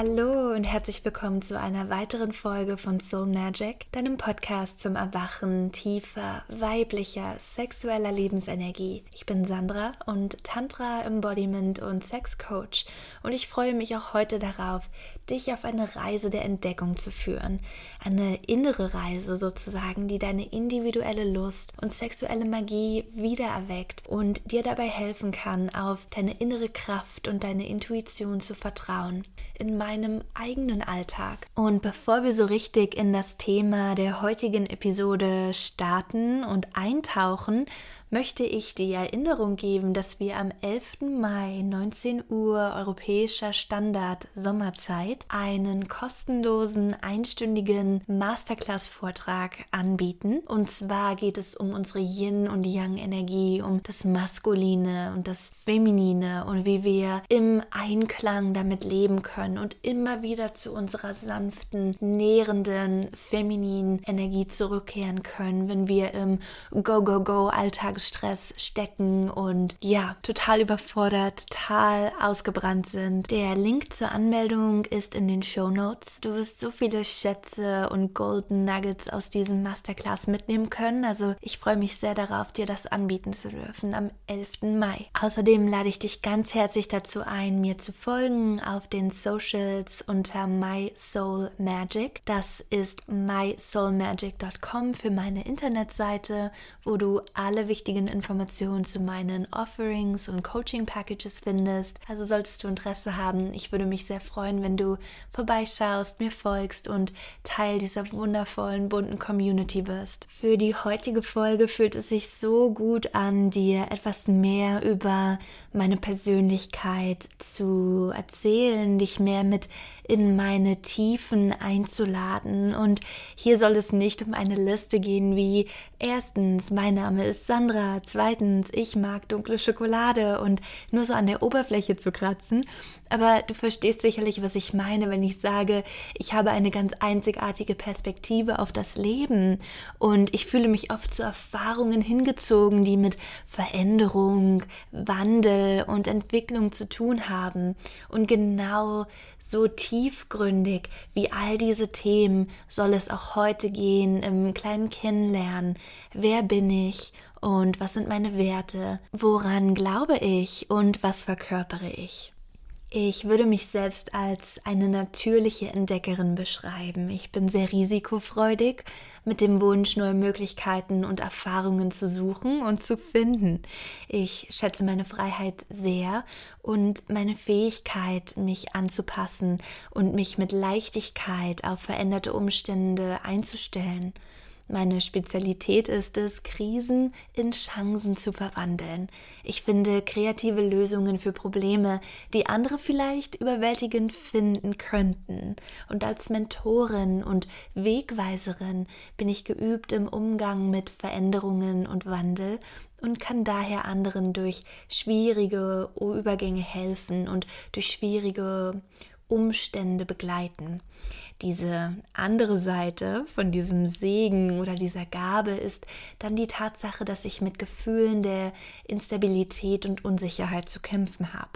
Hallo und herzlich willkommen zu einer weiteren Folge von Soul Magic, deinem Podcast zum Erwachen tiefer, weiblicher, sexueller Lebensenergie. Ich bin Sandra und Tantra Embodiment und Sex Coach und ich freue mich auch heute darauf, dich auf eine Reise der Entdeckung zu führen. Eine innere Reise sozusagen, die deine individuelle Lust und sexuelle Magie wiedererweckt und dir dabei helfen kann, auf deine innere Kraft und deine Intuition zu vertrauen. In meinem eigenen Alltag. Und bevor wir so richtig in das Thema der heutigen Episode starten und eintauchen, möchte ich die Erinnerung geben, dass wir am 11. Mai 19 Uhr europäischer Standard Sommerzeit einen kostenlosen einstündigen Masterclass-Vortrag anbieten. Und zwar geht es um unsere Yin- und Yang-Energie, um das Maskuline und das Feminine und wie wir im Einklang damit leben können und immer wieder zu unserer sanften, nährenden, femininen Energie zurückkehren können, wenn wir im Go-Go-Go-Alltag Alltagsstress stecken und ja, total überfordert, total ausgebrannt sind. Der Link zur Anmeldung ist in den Show Notes. Du wirst so viele Schätze und Golden Nuggets aus diesem Masterclass mitnehmen können. Also ich freue mich sehr darauf, dir das anbieten zu dürfen am 11. Mai. Außerdem lade ich dich ganz herzlich dazu ein, mir zu folgen auf den Socials unter My Soul Magic. Das ist mysoulmagic.com für meine Internetseite, wo du alle wichtigen wichtigen Informationen zu meinen Offerings und Coaching Packages findest. Also solltest du Interesse haben, ich würde mich sehr freuen, wenn du vorbeischaust, mir folgst und Teil dieser wundervollen bunten Community wirst. Für die heutige Folge fühlt es sich so gut an, dir etwas mehr über meine Persönlichkeit zu erzählen, dich mehr mit in meine Tiefen einzuladen. Und hier soll es nicht um eine Liste gehen wie erstens, mein Name ist Sandra, zweitens, ich mag dunkle Schokolade und nur so an der Oberfläche zu kratzen. Aber du verstehst sicherlich, was ich meine, wenn ich sage, ich habe eine ganz einzigartige Perspektive auf das Leben und ich fühle mich oft zu Erfahrungen hingezogen, die mit Veränderung, Wandel und Entwicklung zu tun haben. Und genau so tiefgründig wie all diese Themen soll es auch heute gehen im kleinen Kennenlernen. Wer bin ich? Und was sind meine Werte? Woran glaube ich? Und was verkörpere ich? Ich würde mich selbst als eine natürliche Entdeckerin beschreiben. Ich bin sehr risikofreudig, mit dem Wunsch, neue Möglichkeiten und Erfahrungen zu suchen und zu finden. Ich schätze meine Freiheit sehr und meine Fähigkeit, mich anzupassen und mich mit Leichtigkeit auf veränderte Umstände einzustellen. Meine Spezialität ist es, Krisen in Chancen zu verwandeln. Ich finde kreative Lösungen für Probleme, die andere vielleicht überwältigend finden könnten. Und als Mentorin und Wegweiserin bin ich geübt im Umgang mit Veränderungen und Wandel und kann daher anderen durch schwierige Übergänge helfen und durch schwierige Umstände begleiten. Diese andere Seite von diesem Segen oder dieser Gabe ist dann die Tatsache, dass ich mit Gefühlen der Instabilität und Unsicherheit zu kämpfen habe.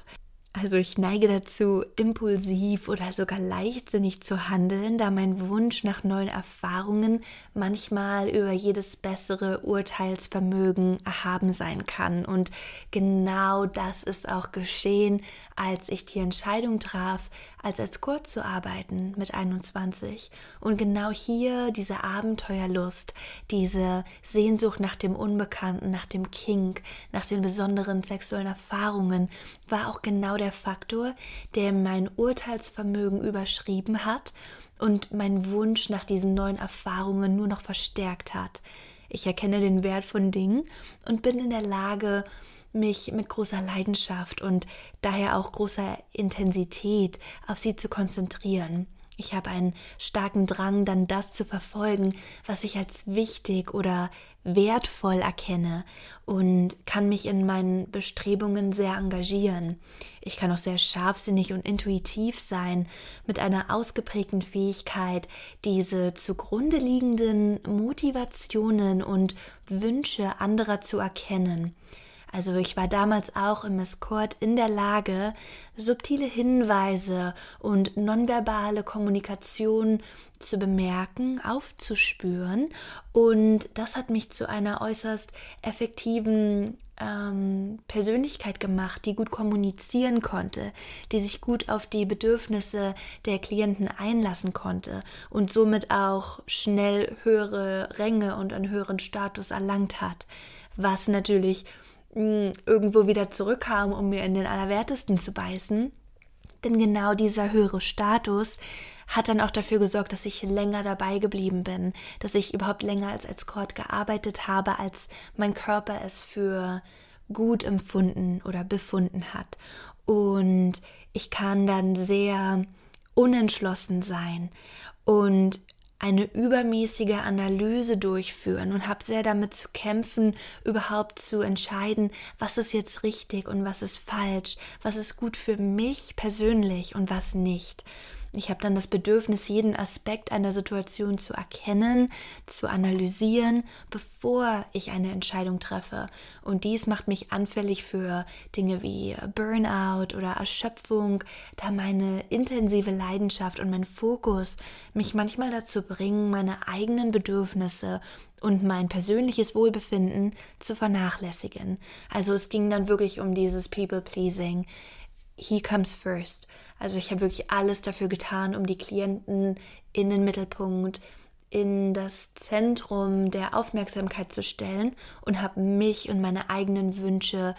Also ich neige dazu, impulsiv oder sogar leichtsinnig zu handeln, da mein Wunsch nach neuen Erfahrungen manchmal über jedes bessere Urteilsvermögen erhaben sein kann. Und genau das ist auch geschehen, als ich die Entscheidung traf, als Escort zu arbeiten mit 21. Und genau hier diese Abenteuerlust, diese Sehnsucht nach dem Unbekannten, nach dem Kink, nach den besonderen sexuellen Erfahrungen, war auch genau der Faktor, der mein Urteilsvermögen überschrieben hat und mein Wunsch nach diesen neuen Erfahrungen nur noch verstärkt hat. Ich erkenne den Wert von Dingen und bin in der Lage, mich mit großer Leidenschaft und daher auch großer Intensität auf sie zu konzentrieren. Ich habe einen starken Drang, dann das zu verfolgen, was ich als wichtig oder wertvoll erkenne und kann mich in meinen Bestrebungen sehr engagieren. Ich kann auch sehr scharfsinnig und intuitiv sein, mit einer ausgeprägten Fähigkeit, diese zugrunde liegenden Motivationen und Wünsche anderer zu erkennen. Also ich war damals auch im Escort in der Lage, subtile Hinweise und nonverbale Kommunikation zu bemerken, aufzuspüren. Und das hat mich zu einer äußerst effektiven ähm, Persönlichkeit gemacht, die gut kommunizieren konnte, die sich gut auf die Bedürfnisse der Klienten einlassen konnte und somit auch schnell höhere Ränge und einen höheren Status erlangt hat, was natürlich irgendwo wieder zurückkam, um mir in den Allerwertesten zu beißen. Denn genau dieser höhere Status hat dann auch dafür gesorgt, dass ich länger dabei geblieben bin, dass ich überhaupt länger als Escort gearbeitet habe, als mein Körper es für gut empfunden oder befunden hat. Und ich kann dann sehr unentschlossen sein und eine übermäßige Analyse durchführen und habe sehr damit zu kämpfen, überhaupt zu entscheiden, was ist jetzt richtig und was ist falsch, was ist gut für mich persönlich und was nicht. Ich habe dann das Bedürfnis, jeden Aspekt einer Situation zu erkennen, zu analysieren, bevor ich eine Entscheidung treffe. Und dies macht mich anfällig für Dinge wie Burnout oder Erschöpfung, da meine intensive Leidenschaft und mein Fokus mich manchmal dazu bringen, meine eigenen Bedürfnisse und mein persönliches Wohlbefinden zu vernachlässigen. Also es ging dann wirklich um dieses People-Pleasing. He comes first. Also ich habe wirklich alles dafür getan, um die Klienten in den Mittelpunkt, in das Zentrum der Aufmerksamkeit zu stellen und habe mich und meine eigenen Wünsche,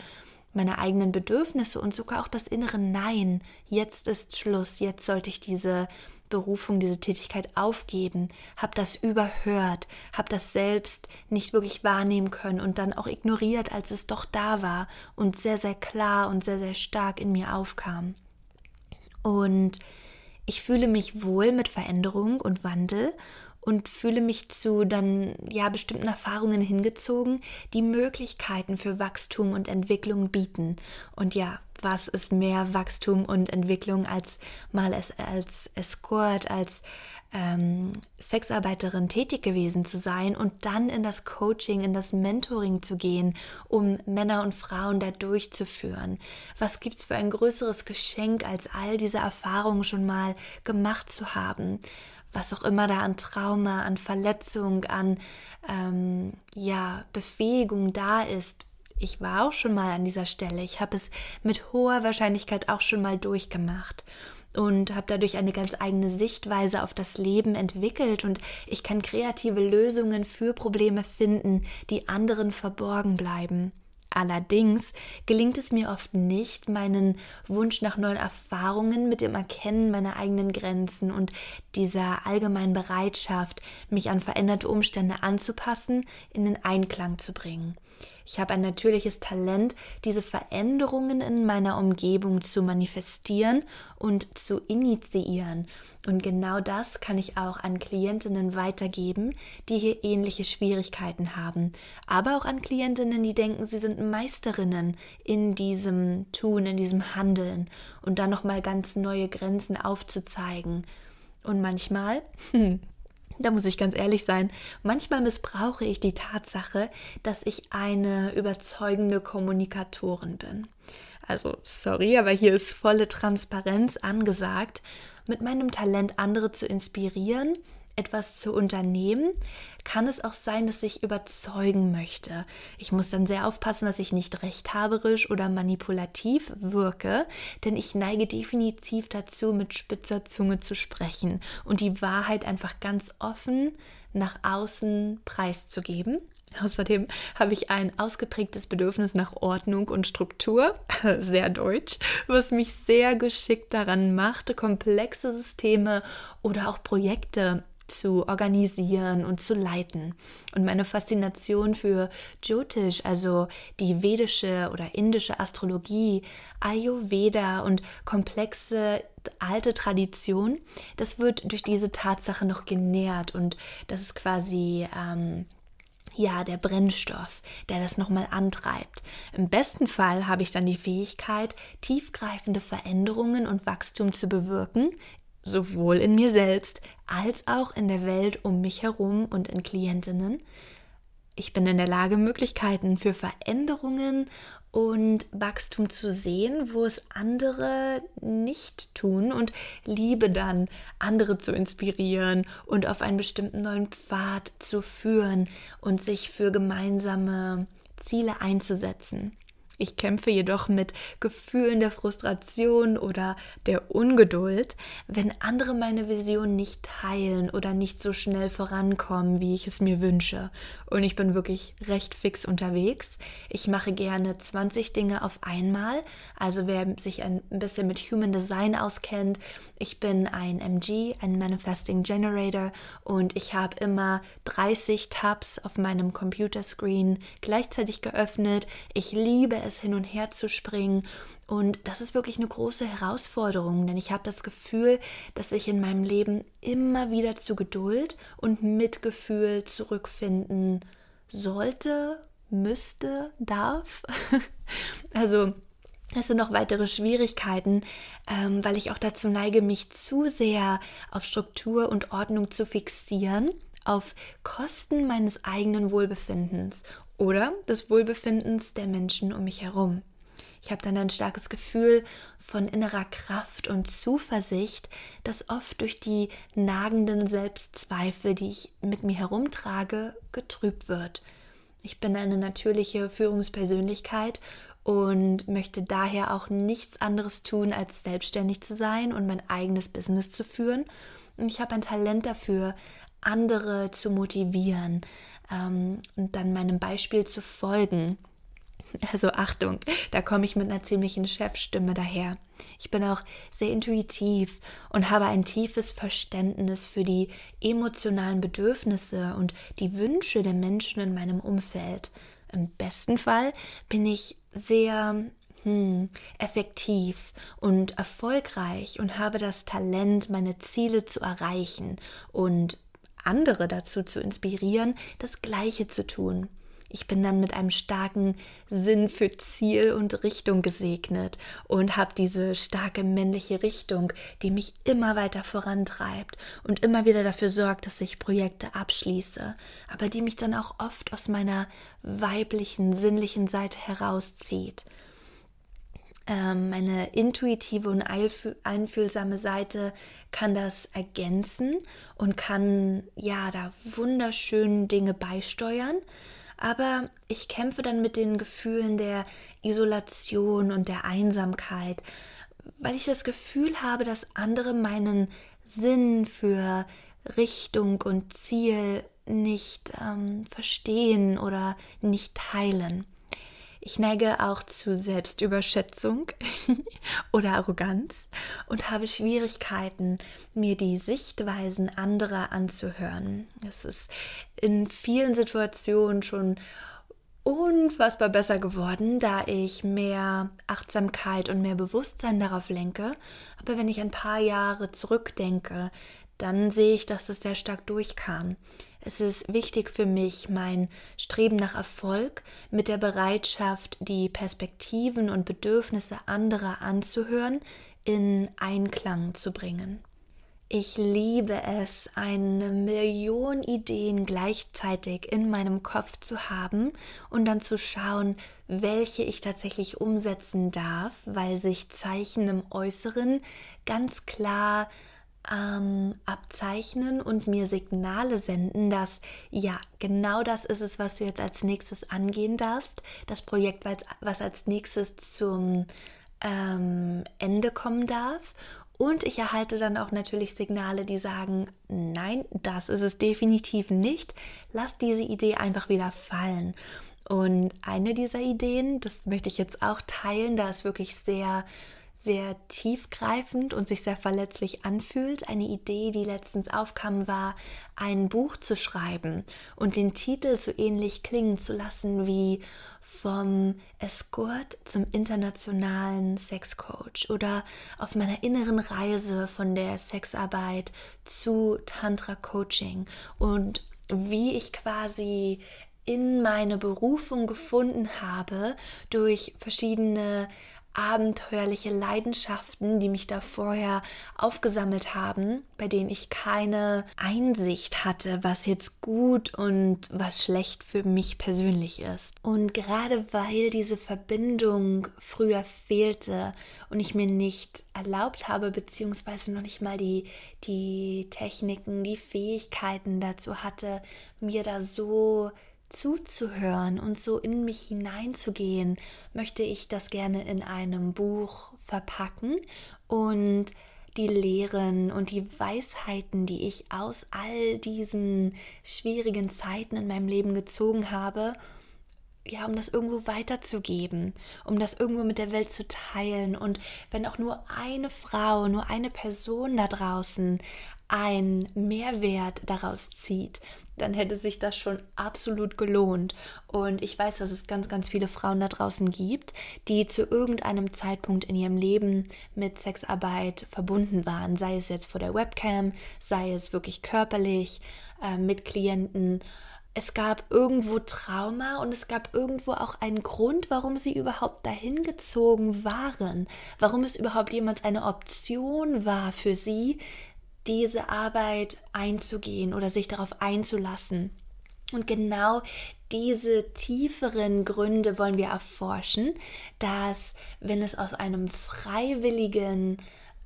meine eigenen Bedürfnisse und sogar auch das innere Nein, jetzt ist Schluss, jetzt sollte ich diese Berufung, diese Tätigkeit aufgeben, habe das überhört, habe das selbst nicht wirklich wahrnehmen können und dann auch ignoriert, als es doch da war und sehr, sehr klar und sehr, sehr stark in mir aufkam. Und ich fühle mich wohl mit Veränderung und Wandel und fühle mich zu dann ja bestimmten Erfahrungen hingezogen, die Möglichkeiten für Wachstum und Entwicklung bieten. Und ja, was ist mehr Wachstum und Entwicklung als mal als, als Escort, als ähm, Sexarbeiterin tätig gewesen zu sein und dann in das Coaching, in das Mentoring zu gehen, um Männer und Frauen da durchzuführen. Was gibt es für ein größeres Geschenk, als all diese Erfahrungen schon mal gemacht zu haben? Was auch immer da an Trauma, an Verletzung, an ähm, ja, Befähigung da ist, ich war auch schon mal an dieser Stelle. Ich habe es mit hoher Wahrscheinlichkeit auch schon mal durchgemacht und habe dadurch eine ganz eigene Sichtweise auf das Leben entwickelt und ich kann kreative Lösungen für Probleme finden, die anderen verborgen bleiben. Allerdings gelingt es mir oft nicht, meinen Wunsch nach neuen Erfahrungen mit dem Erkennen meiner eigenen Grenzen und dieser allgemeinen Bereitschaft, mich an veränderte Umstände anzupassen, in den Einklang zu bringen. Ich habe ein natürliches Talent, diese Veränderungen in meiner Umgebung zu manifestieren und zu initiieren. Und genau das kann ich auch an Klientinnen weitergeben, die hier ähnliche Schwierigkeiten haben. Aber auch an Klientinnen, die denken, sie sind Meisterinnen in diesem Tun, in diesem Handeln und dann nochmal ganz neue Grenzen aufzuzeigen. Und manchmal, hm, da muss ich ganz ehrlich sein, manchmal missbrauche ich die Tatsache, dass ich eine überzeugende Kommunikatorin bin. Also, sorry, aber hier ist volle Transparenz angesagt. Mit meinem Talent, andere zu inspirieren, etwas zu unternehmen, kann es auch sein, dass ich überzeugen möchte. Ich muss dann sehr aufpassen, dass ich nicht rechthaberisch oder manipulativ wirke, denn ich neige definitiv dazu, mit spitzer Zunge zu sprechen und die Wahrheit einfach ganz offen nach außen preiszugeben. Außerdem habe ich ein ausgeprägtes Bedürfnis nach Ordnung und Struktur, sehr deutsch, was mich sehr geschickt daran macht, komplexe Systeme oder auch Projekte zu organisieren und zu leiten. Und meine Faszination für Jyotish, also die vedische oder indische Astrologie, Ayurveda und komplexe alte Tradition, das wird durch diese Tatsache noch genährt und das ist quasi ähm, ja, der Brennstoff, der das nochmal antreibt. Im besten Fall habe ich dann die Fähigkeit, tiefgreifende Veränderungen und Wachstum zu bewirken, sowohl in mir selbst als auch in der Welt um mich herum und in Klientinnen. Ich bin in der Lage, Möglichkeiten für Veränderungen und Wachstum zu sehen, wo es andere nicht tun und liebe dann, andere zu inspirieren und auf einen bestimmten neuen Pfad zu führen und sich für gemeinsame Ziele einzusetzen. Ich kämpfe jedoch mit Gefühlen der Frustration oder der Ungeduld, wenn andere meine Vision nicht teilen oder nicht so schnell vorankommen, wie ich es mir wünsche. Und ich bin wirklich recht fix unterwegs. Ich mache gerne 20 Dinge auf einmal. Also wer sich ein bisschen mit Human Design auskennt, ich bin ein MG, ein Manifesting Generator und ich habe immer 30 Tabs auf meinem Computerscreen gleichzeitig geöffnet. Ich liebe es hin und her zu springen. Und das ist wirklich eine große Herausforderung, denn ich habe das Gefühl, dass ich in meinem Leben immer wieder zu Geduld und Mitgefühl zurückfinden sollte, müsste, darf. also es sind noch weitere Schwierigkeiten, ähm, weil ich auch dazu neige, mich zu sehr auf Struktur und Ordnung zu fixieren, auf Kosten meines eigenen Wohlbefindens oder des Wohlbefindens der Menschen um mich herum. Ich habe dann ein starkes Gefühl von innerer Kraft und Zuversicht, das oft durch die nagenden Selbstzweifel, die ich mit mir herumtrage, getrübt wird. Ich bin eine natürliche Führungspersönlichkeit und möchte daher auch nichts anderes tun, als selbstständig zu sein und mein eigenes Business zu führen. Und ich habe ein Talent dafür, andere zu motivieren, ähm, und dann meinem Beispiel zu folgen. Also Achtung, da komme ich mit einer ziemlichen Chefstimme daher. Ich bin auch sehr intuitiv und habe ein tiefes Verständnis für die emotionalen Bedürfnisse und die Wünsche der Menschen in meinem Umfeld. Im besten Fall bin ich sehr hm, effektiv und erfolgreich und habe das Talent, meine Ziele zu erreichen und andere dazu zu inspirieren, das Gleiche zu tun. Ich bin dann mit einem starken Sinn für Ziel und Richtung gesegnet und habe diese starke männliche Richtung, die mich immer weiter vorantreibt und immer wieder dafür sorgt, dass ich Projekte abschließe, aber die mich dann auch oft aus meiner weiblichen, sinnlichen Seite herauszieht. Ähm, meine intuitive und einfühlsame Seite kann das ergänzen und kann ja da wunderschön Dinge beisteuern. Aber ich kämpfe dann mit den Gefühlen der Isolation und der Einsamkeit, weil ich das Gefühl habe, dass andere meinen Sinn für Richtung und Ziel nicht ähm, verstehen oder nicht teilen. Ich neige auch zu Selbstüberschätzung oder Arroganz und habe Schwierigkeiten, mir die Sichtweisen anderer anzuhören. Es ist in vielen Situationen schon unfassbar besser geworden, da ich mehr Achtsamkeit und mehr Bewusstsein darauf lenke. Aber wenn ich ein paar Jahre zurückdenke, dann sehe ich, dass es sehr stark durchkam. Es ist wichtig für mich, mein Streben nach Erfolg mit der Bereitschaft, die Perspektiven und Bedürfnisse anderer anzuhören, in Einklang zu bringen. Ich liebe es, eine Million Ideen gleichzeitig in meinem Kopf zu haben und dann zu schauen, welche ich tatsächlich umsetzen darf, weil sich Zeichen im Äußeren ganz klar ähm, abzeichnen und mir Signale senden, dass ja, genau das ist es, was du jetzt als nächstes angehen darfst. Das Projekt, was als nächstes zum ähm, Ende kommen darf. Und ich erhalte dann auch natürlich Signale, die sagen, nein, das ist es definitiv nicht. Lass diese Idee einfach wieder fallen. Und eine dieser Ideen, das möchte ich jetzt auch teilen, da ist wirklich sehr sehr tiefgreifend und sich sehr verletzlich anfühlt. Eine Idee, die letztens aufkam, war, ein Buch zu schreiben und den Titel so ähnlich klingen zu lassen wie vom Escort zum internationalen Sexcoach oder auf meiner inneren Reise von der Sexarbeit zu Tantra Coaching und wie ich quasi in meine Berufung gefunden habe durch verschiedene abenteuerliche Leidenschaften, die mich da vorher aufgesammelt haben, bei denen ich keine Einsicht hatte, was jetzt gut und was schlecht für mich persönlich ist. Und gerade weil diese Verbindung früher fehlte und ich mir nicht erlaubt habe, beziehungsweise noch nicht mal die, die Techniken, die Fähigkeiten dazu hatte, mir da so zuzuhören und so in mich hineinzugehen, möchte ich das gerne in einem Buch verpacken und die Lehren und die Weisheiten, die ich aus all diesen schwierigen Zeiten in meinem Leben gezogen habe, ja, um das irgendwo weiterzugeben, um das irgendwo mit der Welt zu teilen. Und wenn auch nur eine Frau, nur eine Person da draußen einen Mehrwert daraus zieht, dann hätte sich das schon absolut gelohnt. Und ich weiß, dass es ganz, ganz viele Frauen da draußen gibt, die zu irgendeinem Zeitpunkt in ihrem Leben mit Sexarbeit verbunden waren. Sei es jetzt vor der Webcam, sei es wirklich körperlich äh, mit Klienten. Es gab irgendwo Trauma und es gab irgendwo auch einen Grund, warum sie überhaupt dahin gezogen waren, warum es überhaupt jemals eine Option war für sie, diese Arbeit einzugehen oder sich darauf einzulassen. Und genau diese tieferen Gründe wollen wir erforschen, dass wenn es aus einem freiwilligen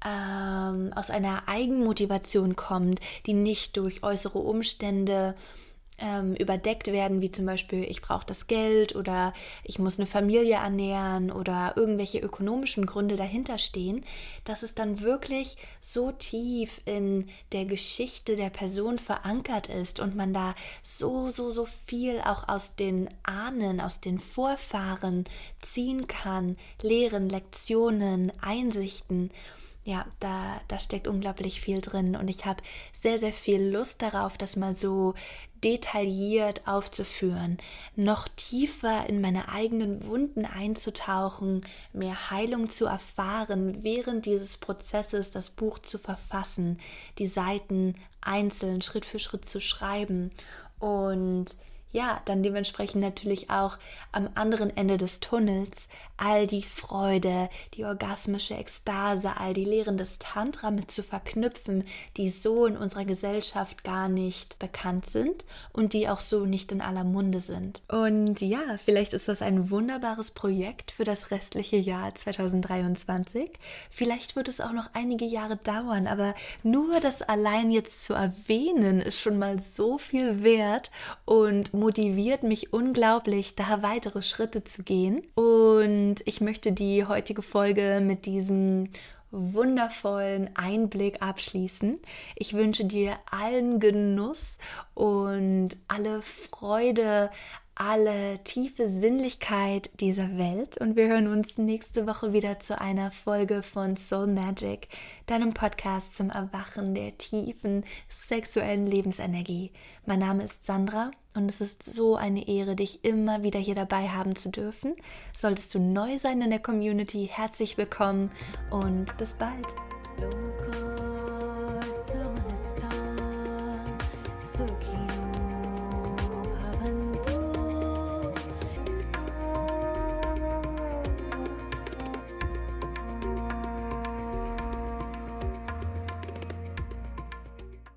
ähm, aus einer Eigenmotivation kommt, die nicht durch äußere Umstände ähm, überdeckt werden, wie zum Beispiel, ich brauche das Geld oder ich muss eine Familie ernähren oder irgendwelche ökonomischen Gründe dahinter stehen, dass es dann wirklich so tief in der Geschichte der Person verankert ist und man da so, so, so viel auch aus den Ahnen, aus den Vorfahren ziehen kann, Lehren, Lektionen, Einsichten ja, da, da steckt unglaublich viel drin und ich habe sehr, sehr viel Lust darauf, das mal so detailliert aufzuführen, noch tiefer in meine eigenen Wunden einzutauchen, mehr Heilung zu erfahren, während dieses Prozesses das Buch zu verfassen, die Seiten einzeln Schritt für Schritt zu schreiben und ja, dann dementsprechend natürlich auch am anderen Ende des Tunnels all die Freude, die orgasmische Ekstase, all die Lehren des Tantra mit zu verknüpfen, die so in unserer Gesellschaft gar nicht bekannt sind und die auch so nicht in aller Munde sind. Und ja, vielleicht ist das ein wunderbares Projekt für das restliche Jahr 2023. Vielleicht wird es auch noch einige Jahre dauern, aber nur das allein jetzt zu erwähnen ist schon mal so viel wert und motiviert mich unglaublich, da weitere Schritte zu gehen. Und ich möchte die heutige Folge mit diesem wundervollen Einblick abschließen. Ich wünsche dir allen Genuss und alle Freude alle tiefe Sinnlichkeit dieser Welt und wir hören uns nächste Woche wieder zu einer Folge von Soul Magic, deinem Podcast zum Erwachen der tiefen sexuellen Lebensenergie. Mein Name ist Sandra und es ist so eine Ehre, dich immer wieder hier dabei haben zu dürfen. Solltest du neu sein in der Community, herzlich willkommen und bis bald. Loco,